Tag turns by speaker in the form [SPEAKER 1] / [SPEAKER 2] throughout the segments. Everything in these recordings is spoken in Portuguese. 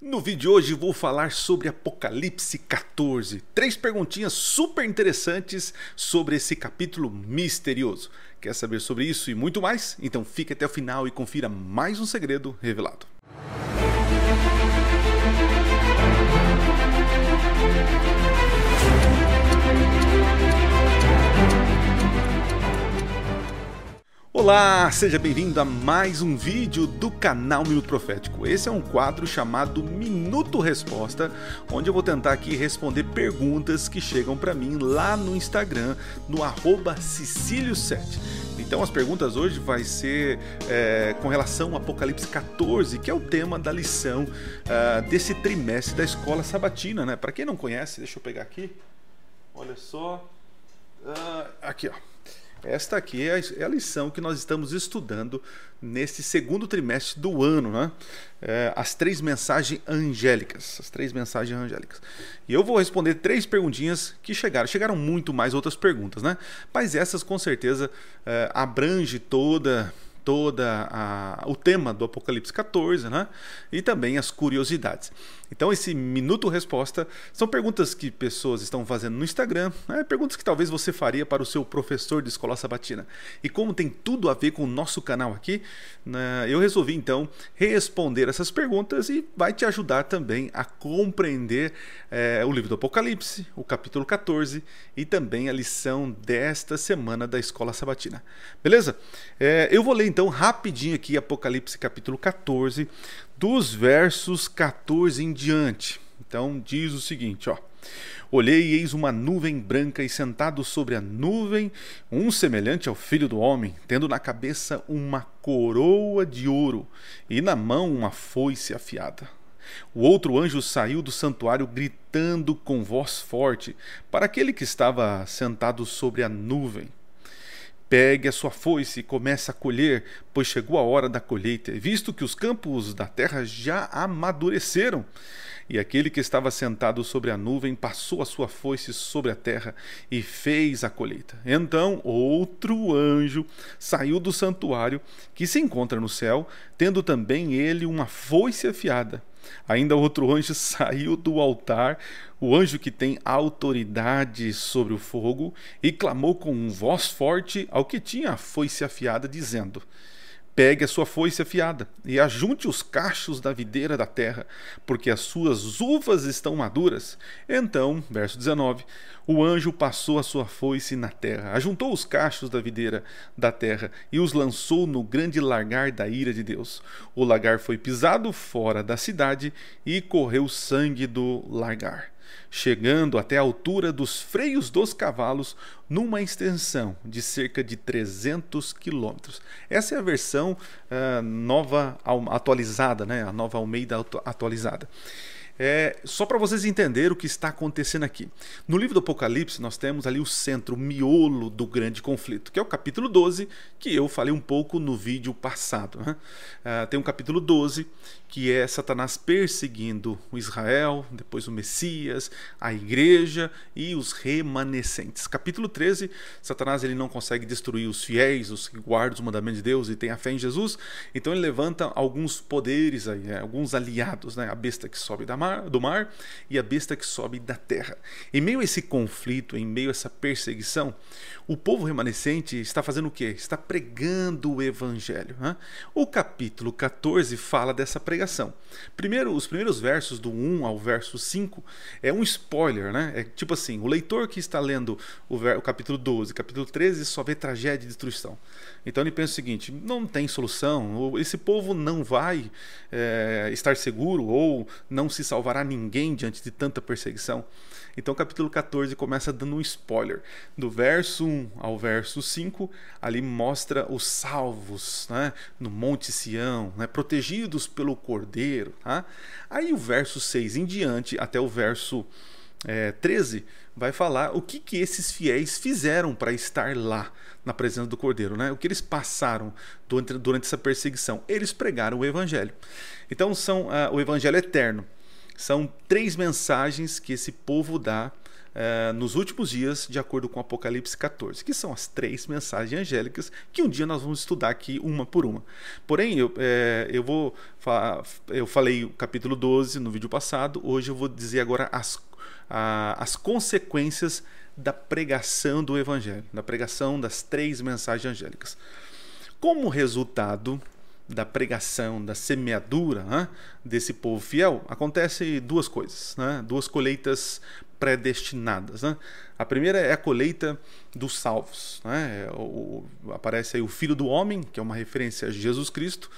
[SPEAKER 1] No vídeo de hoje vou falar sobre Apocalipse 14. Três perguntinhas super interessantes sobre esse capítulo misterioso. Quer saber sobre isso e muito mais? Então fique até o final e confira mais um segredo revelado. Olá, seja bem-vindo a mais um vídeo do canal Minuto Profético. Esse é um quadro chamado Minuto Resposta, onde eu vou tentar aqui responder perguntas que chegam para mim lá no Instagram, no Cecílio7. Então as perguntas hoje vai ser é, com relação ao Apocalipse 14, que é o tema da lição uh, desse trimestre da escola sabatina, né? Para quem não conhece, deixa eu pegar aqui. Olha só. Uh, aqui, ó. Esta aqui é, é a lição que nós estamos estudando nesse segundo trimestre do ano, né? É, as três mensagens angélicas, as três mensagens angélicas. E eu vou responder três perguntinhas que chegaram. Chegaram muito mais outras perguntas, né? Mas essas com certeza é, abrange toda toda a, o tema do Apocalipse 14, né? E também as curiosidades. Então esse minuto resposta são perguntas que pessoas estão fazendo no Instagram, né? perguntas que talvez você faria para o seu professor de escola sabatina. E como tem tudo a ver com o nosso canal aqui, né? eu resolvi então responder essas perguntas e vai te ajudar também a compreender é, o livro do Apocalipse, o capítulo 14 e também a lição desta semana da escola sabatina. Beleza? É, eu vou ler então então, rapidinho aqui, Apocalipse capítulo 14, dos versos 14 em diante. Então, diz o seguinte, ó. Olhei e eis uma nuvem branca, e sentado sobre a nuvem, um semelhante ao filho do homem, tendo na cabeça uma coroa de ouro, e na mão uma foice afiada. O outro anjo saiu do santuário gritando com voz forte para aquele que estava sentado sobre a nuvem Pegue a sua foice e comece a colher, pois chegou a hora da colheita, visto que os campos da terra já amadureceram. E aquele que estava sentado sobre a nuvem passou a sua foice sobre a terra e fez a colheita. Então outro anjo saiu do santuário, que se encontra no céu, tendo também ele uma foice afiada. Ainda outro anjo saiu do altar, o anjo que tem autoridade sobre o fogo, e clamou com voz forte ao que tinha a foice afiada, dizendo: Pegue a sua foice afiada e ajunte os cachos da videira da terra, porque as suas uvas estão maduras. Então, verso 19: o anjo passou a sua foice na terra, ajuntou os cachos da videira da terra e os lançou no grande lagar da ira de Deus. O lagar foi pisado fora da cidade e correu sangue do lagar chegando até a altura dos freios dos cavalos, numa extensão de cerca de 300 quilômetros. Essa é a versão uh, nova atualizada, né? a nova Almeida atualizada. É, só para vocês entenderem o que está acontecendo aqui. No livro do Apocalipse, nós temos ali o centro, o miolo do grande conflito, que é o capítulo 12, que eu falei um pouco no vídeo passado. Né? Uh, tem um capítulo 12, que é Satanás perseguindo o Israel, depois o Messias, a igreja e os remanescentes. Capítulo 13, Satanás ele não consegue destruir os fiéis, os que guardam os mandamentos de Deus e têm a fé em Jesus, então ele levanta alguns poderes, aí, né? alguns aliados, né? a besta que sobe da mar, mar, do mar e a besta que sobe da terra. Em meio a esse conflito, em meio a essa perseguição, o povo remanescente está fazendo o quê? Está pregando o evangelho. Né? O capítulo 14 fala dessa pregação. Primeiro, os primeiros versos do 1 ao verso 5 é um spoiler, né? É tipo assim, o leitor que está lendo o, o capítulo 12, capítulo 13 só vê tragédia e destruição. Então ele pensa o seguinte: não tem solução, esse povo não vai é, estar seguro ou não se salvará ninguém diante de tanta perseguição. Então, o capítulo 14 começa dando um spoiler. Do verso 1 ao verso 5, ali mostra os salvos né, no Monte Sião, né, protegidos pelo Cordeiro. Tá? Aí, o verso 6 em diante, até o verso é, 13, vai falar o que, que esses fiéis fizeram para estar lá na presença do Cordeiro, né? o que eles passaram durante, durante essa perseguição. Eles pregaram o Evangelho. Então, são uh, o Evangelho eterno são três mensagens que esse povo dá é, nos últimos dias, de acordo com Apocalipse 14, que são as três mensagens angélicas que um dia nós vamos estudar aqui uma por uma. Porém, eu, é, eu vou. Eu falei o capítulo 12 no vídeo passado, hoje eu vou dizer agora as, a, as consequências da pregação do Evangelho, da pregação das três mensagens angélicas. Como resultado da pregação, da semeadura né, desse povo fiel, acontece duas coisas, né, duas colheitas predestinadas. Né? A primeira é a colheita dos salvos. Né? O, aparece aí o Filho do Homem, que é uma referência a Jesus Cristo,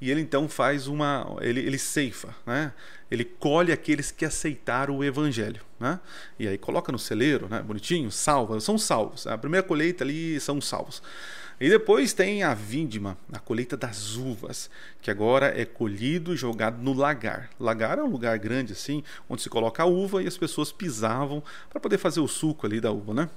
[SPEAKER 1] e ele então faz uma. Ele, ele ceifa, né? ele colhe aqueles que aceitaram o Evangelho. Né? E aí coloca no celeiro, né? bonitinho, salva, são salvos. A primeira colheita ali são salvos. E depois tem a vindima, a colheita das uvas, que agora é colhido e jogado no lagar. Lagar é um lugar grande assim, onde se coloca a uva e as pessoas pisavam para poder fazer o suco ali da uva, né?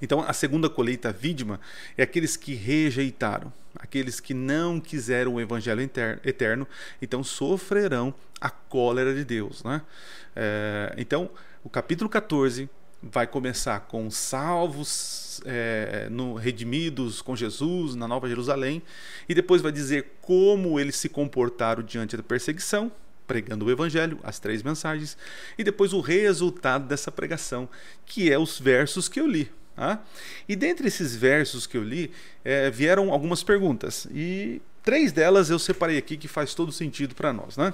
[SPEAKER 1] Então, a segunda colheita vídima é aqueles que rejeitaram, aqueles que não quiseram o evangelho eterno, então sofrerão a cólera de Deus. Né? É, então, o capítulo 14 vai começar com salvos, é, no, redimidos com Jesus na Nova Jerusalém, e depois vai dizer como eles se comportaram diante da perseguição, pregando o Evangelho, as três mensagens, e depois o resultado dessa pregação, que é os versos que eu li. Tá? E dentre esses versos que eu li, é, vieram algumas perguntas, e três delas eu separei aqui que faz todo sentido para nós. Né?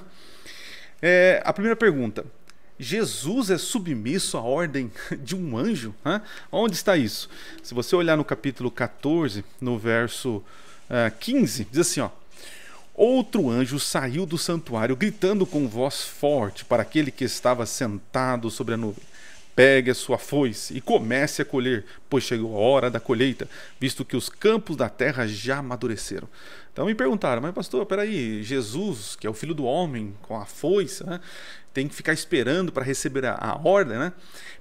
[SPEAKER 1] É, a primeira pergunta: Jesus é submisso à ordem de um anjo? Né? Onde está isso? Se você olhar no capítulo 14, no verso uh, eh, 15, diz assim: ó, Outro anjo saiu do santuário, gritando com voz forte para aquele que estava sentado sobre a nuvem: Pegue a sua foice e comece a colher, pois chegou a hora da colheita, visto que os campos da terra já amadureceram. Então me perguntaram, mas pastor, peraí, Jesus, que é o filho do homem, com a foice, né, tem que ficar esperando para receber a, a, ordem, né?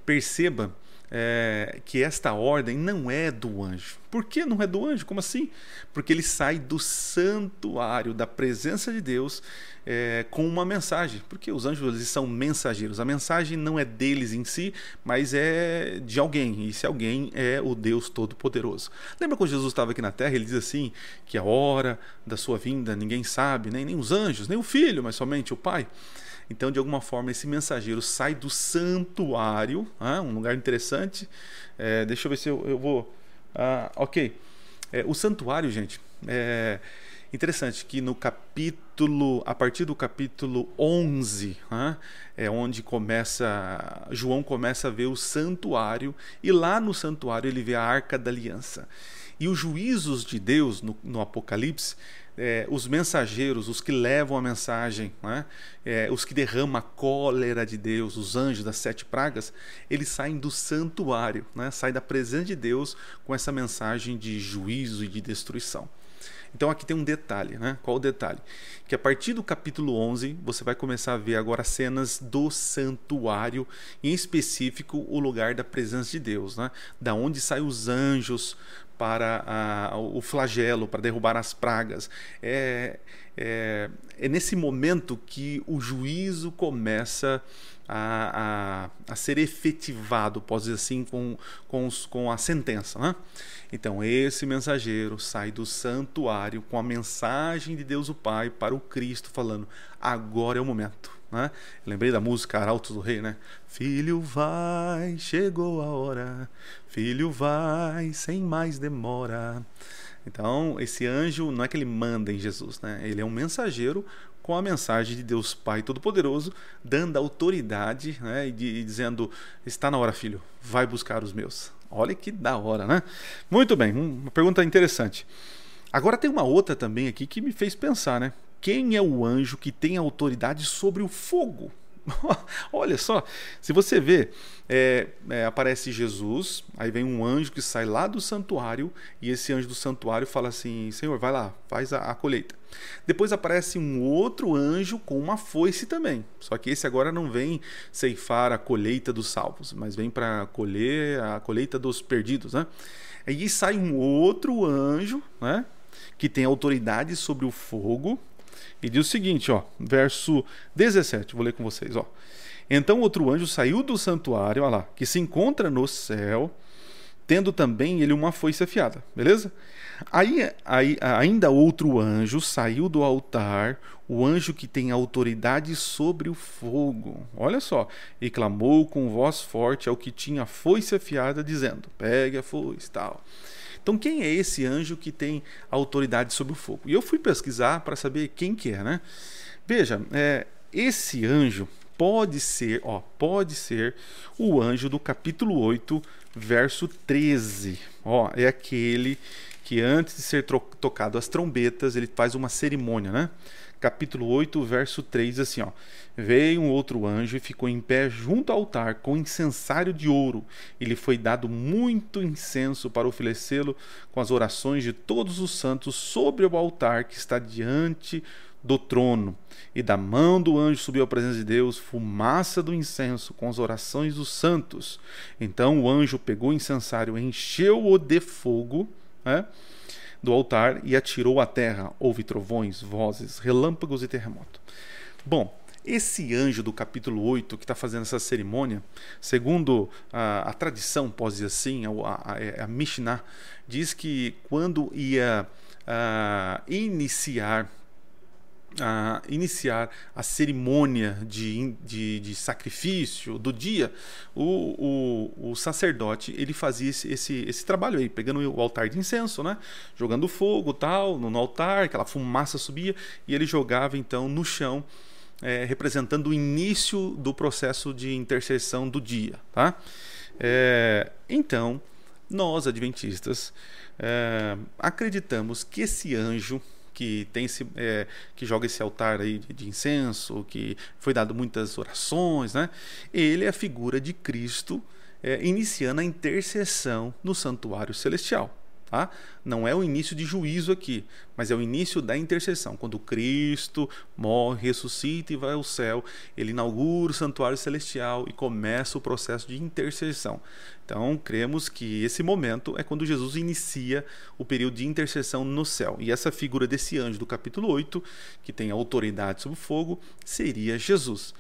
[SPEAKER 1] Perceba é, que esta ordem não é do anjo. Por que não é do anjo? Como assim? Porque ele sai do santuário, da presença de Deus, é, com uma mensagem. Porque os anjos eles são mensageiros. A mensagem não é deles em si, mas é de alguém. E esse alguém é o Deus Todo-Poderoso. Lembra quando Jesus estava aqui na terra? Ele diz assim: que a hora da sua vinda ninguém sabe, nem, nem os anjos, nem o filho, mas somente o Pai. Então, de alguma forma, esse mensageiro sai do santuário, ah, um lugar interessante. É, deixa eu ver se eu, eu vou. Ah, ok. É, o santuário, gente, é interessante que no capítulo, a partir do capítulo 11, ah, é onde começa, João começa a ver o santuário, e lá no santuário ele vê a arca da aliança. E os juízos de Deus no, no Apocalipse é, os mensageiros, os que levam a mensagem, né? é, os que derramam a cólera de Deus, os anjos das sete pragas, eles saem do santuário, né? saem da presença de Deus com essa mensagem de juízo e de destruição. Então aqui tem um detalhe, né? Qual o detalhe? Que a partir do capítulo 11 você vai começar a ver agora cenas do santuário, em específico o lugar da presença de Deus, né? Da onde saem os anjos para a, o flagelo, para derrubar as pragas. É, é, é, nesse momento que o juízo começa a, a, a ser efetivado, posso dizer assim, com, com, os, com a sentença. Né? Então, esse mensageiro sai do santuário com a mensagem de Deus o Pai para o Cristo, falando: agora é o momento. Né? Lembrei da música Arautos do Rei, né? Filho vai, chegou a hora, filho vai, sem mais demora. Então, esse anjo não é que ele manda em Jesus, né? Ele é um mensageiro com a mensagem de Deus Pai Todo-Poderoso, dando autoridade né? e, de, e dizendo: Está na hora, filho, vai buscar os meus. Olha que da hora, né? Muito bem, uma pergunta interessante. Agora tem uma outra também aqui que me fez pensar, né? Quem é o anjo que tem autoridade sobre o fogo? Olha só, se você vê, é, é, aparece Jesus, aí vem um anjo que sai lá do santuário, e esse anjo do santuário fala assim: Senhor, vai lá, faz a, a colheita. Depois aparece um outro anjo com uma foice também, só que esse agora não vem ceifar a colheita dos salvos, mas vem para colher a colheita dos perdidos. Né? Aí sai um outro anjo, né? que tem autoridade sobre o fogo, e diz o seguinte, ó, verso 17, vou ler com vocês, ó. Então outro anjo saiu do santuário, olha lá, que se encontra no céu, tendo também ele uma foice afiada, beleza? Aí, aí ainda outro anjo saiu do altar, o anjo que tem autoridade sobre o fogo. Olha só, e clamou com voz forte ao que tinha foice afiada, dizendo: Pegue a foice, tal. Então, quem é esse anjo que tem autoridade sobre o fogo? E eu fui pesquisar para saber quem que é, né? Veja, é, esse anjo pode ser, ó, pode ser o anjo do capítulo 8, verso 13. Ó, é aquele que antes de ser tocado as trombetas, ele faz uma cerimônia, né? Capítulo 8, verso 3, assim, ó. Veio um outro anjo e ficou em pé junto ao altar com incensário de ouro. E lhe foi dado muito incenso para oferecê-lo com as orações de todos os santos sobre o altar que está diante do trono. E da mão do anjo subiu à presença de Deus fumaça do incenso com as orações dos santos. Então o anjo pegou o incensário, encheu-o de fogo né, do altar e atirou à terra. Houve trovões, vozes, relâmpagos e terremoto. Bom, esse anjo do capítulo 8 que está fazendo essa cerimônia, segundo a, a tradição, pode dizer assim, a, a, a Mishnah, diz que quando ia a, iniciar a iniciar a cerimônia de, de, de sacrifício do dia, o, o, o, sacerdote ele fazia esse, esse, esse trabalho aí, pegando o altar de incenso, né? jogando fogo tal no, no altar, aquela fumaça subia e ele jogava então no chão, é, representando o início do processo de intercessão do dia. Tá? É, então, nós adventistas é, acreditamos que esse anjo que tem esse, é, que joga esse altar aí de, incenso, que foi dado muitas orações, né? Ele é a figura de Cristo é, iniciando a intercessão no santuário celestial. Tá? Não é o início de juízo aqui, mas é o início da intercessão. Quando Cristo morre, ressuscita e vai ao céu, ele inaugura o santuário celestial e começa o processo de intercessão. Então, cremos que esse momento é quando Jesus inicia o período de intercessão no céu. E essa figura desse anjo do capítulo 8, que tem autoridade sobre o fogo, seria Jesus.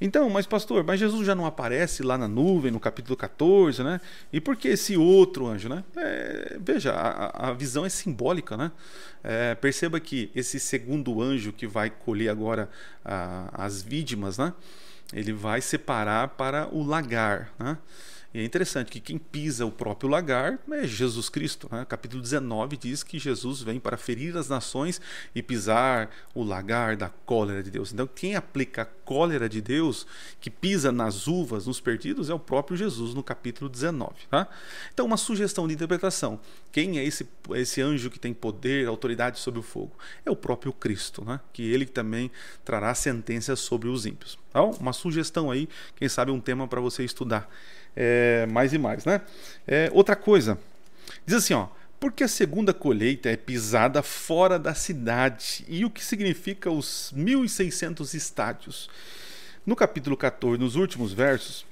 [SPEAKER 1] Então, mas pastor, mas Jesus já não aparece lá na nuvem, no capítulo 14, né? E por que esse outro anjo, né? É, veja, a, a, visão é simbólica, né? É, perceba que esse segundo anjo que vai colher agora a, as vítimas, né? Ele vai separar para o lagar, né? E é interessante que quem pisa o próprio lagar é Jesus Cristo. Né? Capítulo 19 diz que Jesus vem para ferir as nações e pisar o lagar da cólera de Deus. Então, quem aplica a cólera de Deus, que pisa nas uvas, nos perdidos, é o próprio Jesus no capítulo 19. Tá? Então, uma sugestão de interpretação: quem é esse, esse anjo que tem poder, autoridade sobre o fogo? É o próprio Cristo, né? que ele também trará sentença sobre os ímpios. Então, uma sugestão aí, quem sabe um tema para você estudar é, mais e mais, né? É, outra coisa, diz assim, ó, porque a segunda colheita é pisada fora da cidade e o que significa os 1.600 estádios. No capítulo 14, nos últimos versos,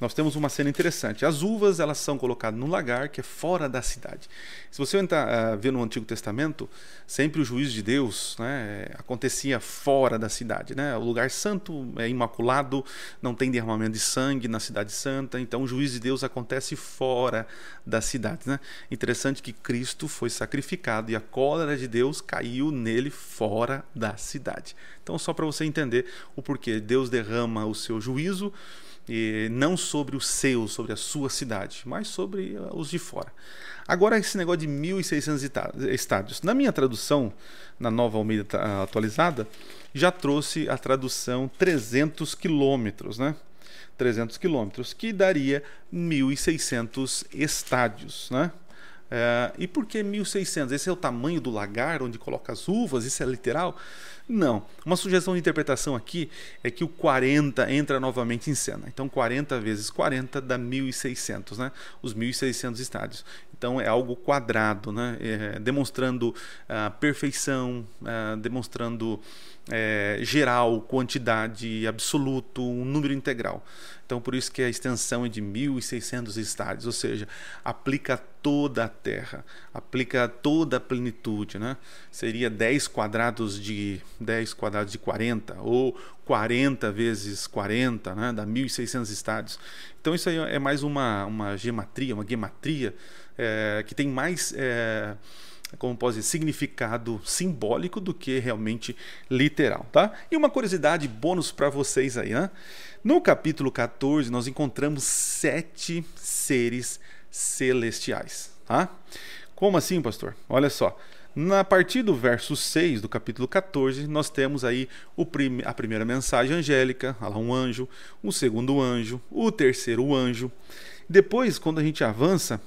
[SPEAKER 1] nós temos uma cena interessante. As uvas elas são colocadas num lagar que é fora da cidade. Se você entrar, uh, ver no Antigo Testamento, sempre o juízo de Deus né, acontecia fora da cidade. Né? O lugar santo é imaculado, não tem derramamento de sangue na cidade santa, então o juízo de Deus acontece fora da cidade. Né? Interessante que Cristo foi sacrificado e a cólera de Deus caiu nele fora da cidade. Então, só para você entender o porquê Deus derrama o seu juízo e não sobre os seus, sobre a sua cidade, mas sobre uh, os de fora. Agora, esse negócio de 1.600 estádios. Na minha tradução, na nova Almeida atualizada, já trouxe a tradução 300 quilômetros, né? 300 quilômetros, que daria 1.600 estádios, né? É, e por que 1.600? Esse é o tamanho do lagar onde coloca as uvas? Isso é literal? Não. Uma sugestão de interpretação aqui é que o 40 entra novamente em cena. Então 40 vezes 40 dá 1.600, né? Os 1.600 estádios. Então é algo quadrado, né? É, demonstrando a perfeição, é, demonstrando é, geral, quantidade, absoluto, um número integral. Então por isso que a extensão é de 1.600 estádios, ou seja, aplica toda a Terra, aplica toda a plenitude, né? Seria 10 quadrados de 10 quadrados de 40, ou 40 vezes 40, né, dá 1.600 estádios. Então isso aí é mais uma, uma gematria, uma gematria é, que tem mais, é, como posso dizer, significado simbólico do que realmente literal, tá? E uma curiosidade bônus para vocês aí, né? No capítulo 14 nós encontramos sete seres celestiais, tá? Como assim, pastor? Olha só. Na partir do verso 6 do capítulo 14, nós temos aí prim a primeira mensagem angélica, lá um anjo, o segundo anjo, o terceiro anjo. Depois, quando a gente avança,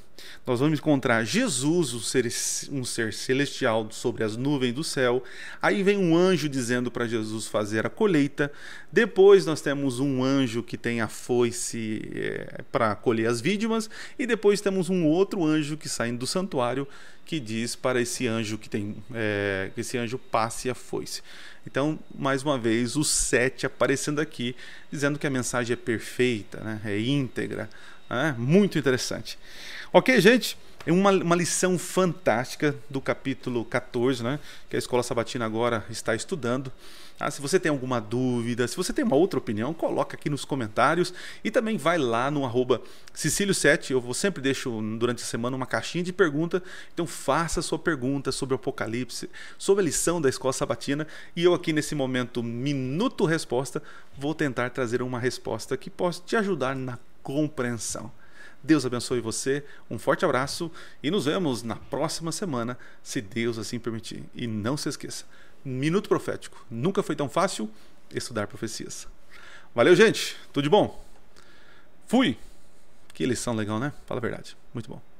[SPEAKER 1] nós vamos encontrar Jesus, um ser, um ser celestial sobre as nuvens do céu. Aí vem um anjo dizendo para Jesus fazer a colheita. Depois nós temos um anjo que tem a foice é, para colher as vítimas. E depois temos um outro anjo que sai do santuário que diz para esse anjo que tem é, que esse anjo passe a foice. Então, mais uma vez, o sete aparecendo aqui, dizendo que a mensagem é perfeita, né? é íntegra. É muito interessante. Ok, gente? É uma, uma lição fantástica do capítulo 14, né? Que a Escola Sabatina agora está estudando. Ah, se você tem alguma dúvida, se você tem uma outra opinião, coloca aqui nos comentários e também vai lá no arroba Cecílio7. Eu vou sempre deixo durante a semana uma caixinha de pergunta. Então faça sua pergunta sobre o Apocalipse, sobre a lição da Escola Sabatina. E eu aqui nesse momento, minuto resposta, vou tentar trazer uma resposta que possa te ajudar na compreensão. Deus abençoe você, um forte abraço e nos vemos na próxima semana, se Deus assim permitir. E não se esqueça, Minuto Profético. Nunca foi tão fácil estudar profecias. Valeu, gente. Tudo de bom? Fui. Que lição legal, né? Fala a verdade. Muito bom.